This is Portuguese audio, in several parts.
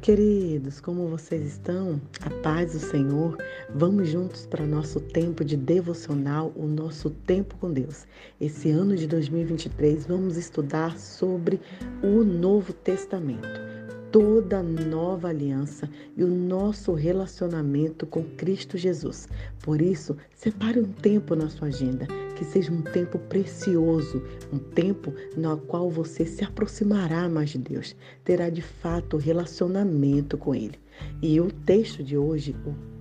Queridos, como vocês estão? A paz do Senhor. Vamos juntos para nosso tempo de devocional, o nosso tempo com Deus. Esse ano de 2023 vamos estudar sobre o Novo Testamento toda nova aliança e o nosso relacionamento com Cristo Jesus. Por isso, separe um tempo na sua agenda, que seja um tempo precioso, um tempo no qual você se aproximará mais de Deus, terá de fato relacionamento com Ele. E o texto de hoje,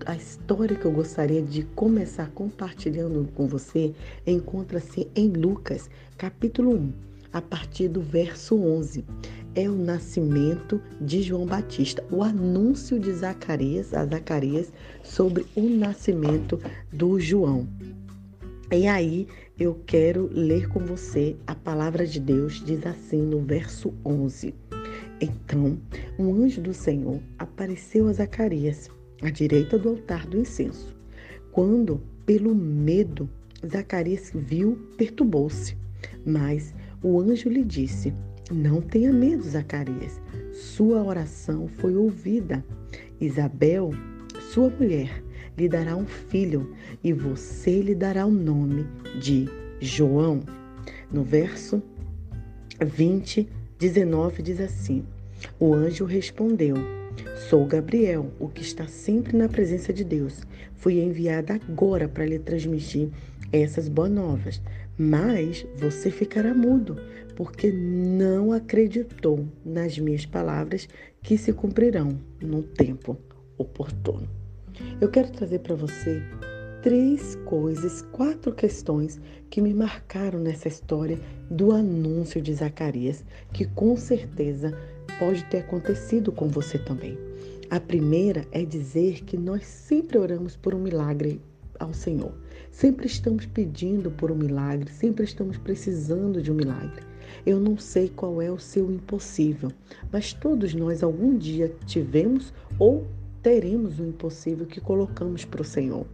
a história que eu gostaria de começar compartilhando com você, encontra-se em Lucas, capítulo 1, a partir do verso 11 é o nascimento de João Batista, o anúncio de Zacarias a Zacarias sobre o nascimento do João. E aí eu quero ler com você a palavra de Deus, diz assim no verso 11. Então, um anjo do Senhor apareceu a Zacarias, à direita do altar do incenso. Quando, pelo medo, Zacarias viu, perturbou-se. Mas o anjo lhe disse: não tenha medo, Zacarias. Sua oração foi ouvida. Isabel, sua mulher, lhe dará um filho e você lhe dará o nome de João. No verso 20, 19 diz assim: O anjo respondeu: Sou Gabriel, o que está sempre na presença de Deus. Fui enviada agora para lhe transmitir essas boas novas. Mas você ficará mudo, porque não acreditou nas minhas palavras que se cumprirão no tempo oportuno. Eu quero trazer para você três coisas, quatro questões que me marcaram nessa história do anúncio de Zacarias, que com certeza pode ter acontecido com você também. A primeira é dizer que nós sempre oramos por um milagre ao Senhor. Sempre estamos pedindo por um milagre, sempre estamos precisando de um milagre. Eu não sei qual é o seu impossível, mas todos nós algum dia tivemos ou teremos o impossível que colocamos para o Senhor.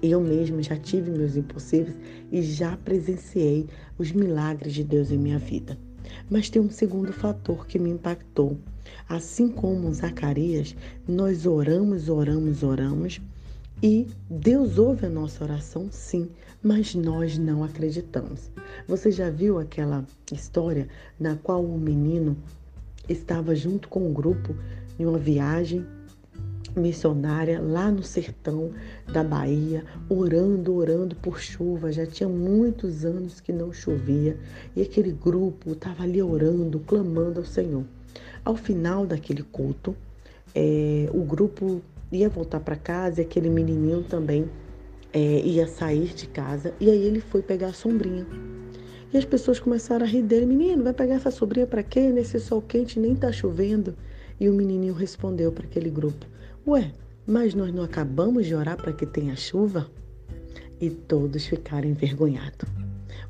Eu mesmo já tive meus impossíveis e já presenciei os milagres de Deus em minha vida. Mas tem um segundo fator que me impactou. Assim como Zacarias, nós oramos, oramos, oramos e Deus ouve a nossa oração, sim, mas nós não acreditamos. Você já viu aquela história na qual o um menino estava junto com um grupo em uma viagem missionária lá no sertão da Bahia, orando, orando por chuva. Já tinha muitos anos que não chovia e aquele grupo estava ali orando, clamando ao Senhor. Ao final daquele culto, é, o grupo ia voltar para casa e aquele menininho também é, ia sair de casa. E aí ele foi pegar a sombrinha. E as pessoas começaram a rir dele: Menino, vai pegar essa sombrinha para quê? Nesse sol quente nem tá chovendo. E o menininho respondeu para aquele grupo: Ué, mas nós não acabamos de orar para que tenha chuva? E todos ficaram envergonhados.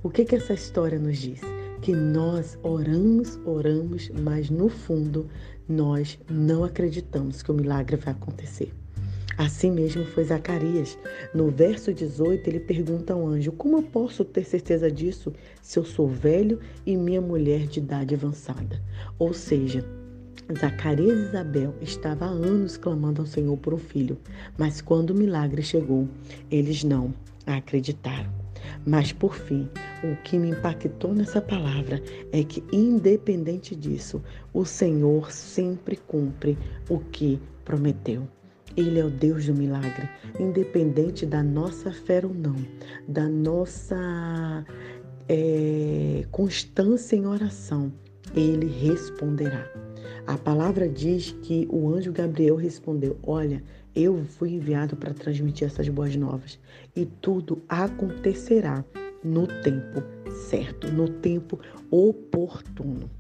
O que, que essa história nos diz? Que nós oramos, oramos, mas no fundo nós não acreditamos que o milagre vai acontecer. Assim mesmo foi Zacarias. No verso 18, ele pergunta ao anjo: Como eu posso ter certeza disso se eu sou velho e minha mulher de idade avançada? Ou seja, Zacarias e Isabel estavam há anos clamando ao Senhor por um filho, mas quando o milagre chegou, eles não acreditaram. Mas por fim, o que me impactou nessa palavra é que, independente disso, o Senhor sempre cumpre o que prometeu. Ele é o Deus do milagre, independente da nossa fé ou não, da nossa é, constância em oração, ele responderá. A palavra diz que o anjo Gabriel respondeu: Olha, eu fui enviado para transmitir essas boas novas e tudo acontecerá no tempo certo, no tempo oportuno.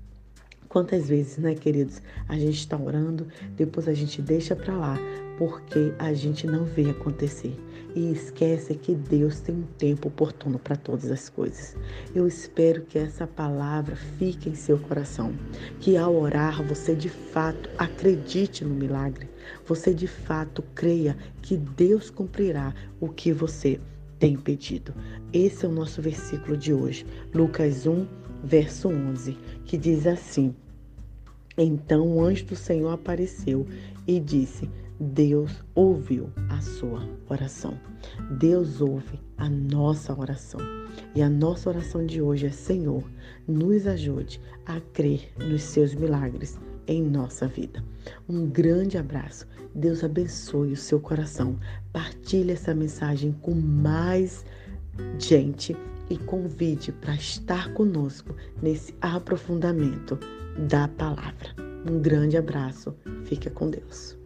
Quantas vezes, né, queridos, a gente está orando, depois a gente deixa para lá, porque a gente não vê acontecer e esquece que Deus tem um tempo oportuno para todas as coisas. Eu espero que essa palavra fique em seu coração, que ao orar você de fato acredite no milagre, você de fato creia que Deus cumprirá o que você tem pedido. Esse é o nosso versículo de hoje, Lucas 1, verso 11, que diz assim: Então o anjo do Senhor apareceu e disse: Deus ouviu a sua oração. Deus ouve a nossa oração. E a nossa oração de hoje é: Senhor, nos ajude a crer nos seus milagres em nossa vida. Um grande abraço. Deus abençoe o seu coração. Partilhe essa mensagem com mais gente e convide para estar conosco nesse aprofundamento da palavra. Um grande abraço. Fica com Deus.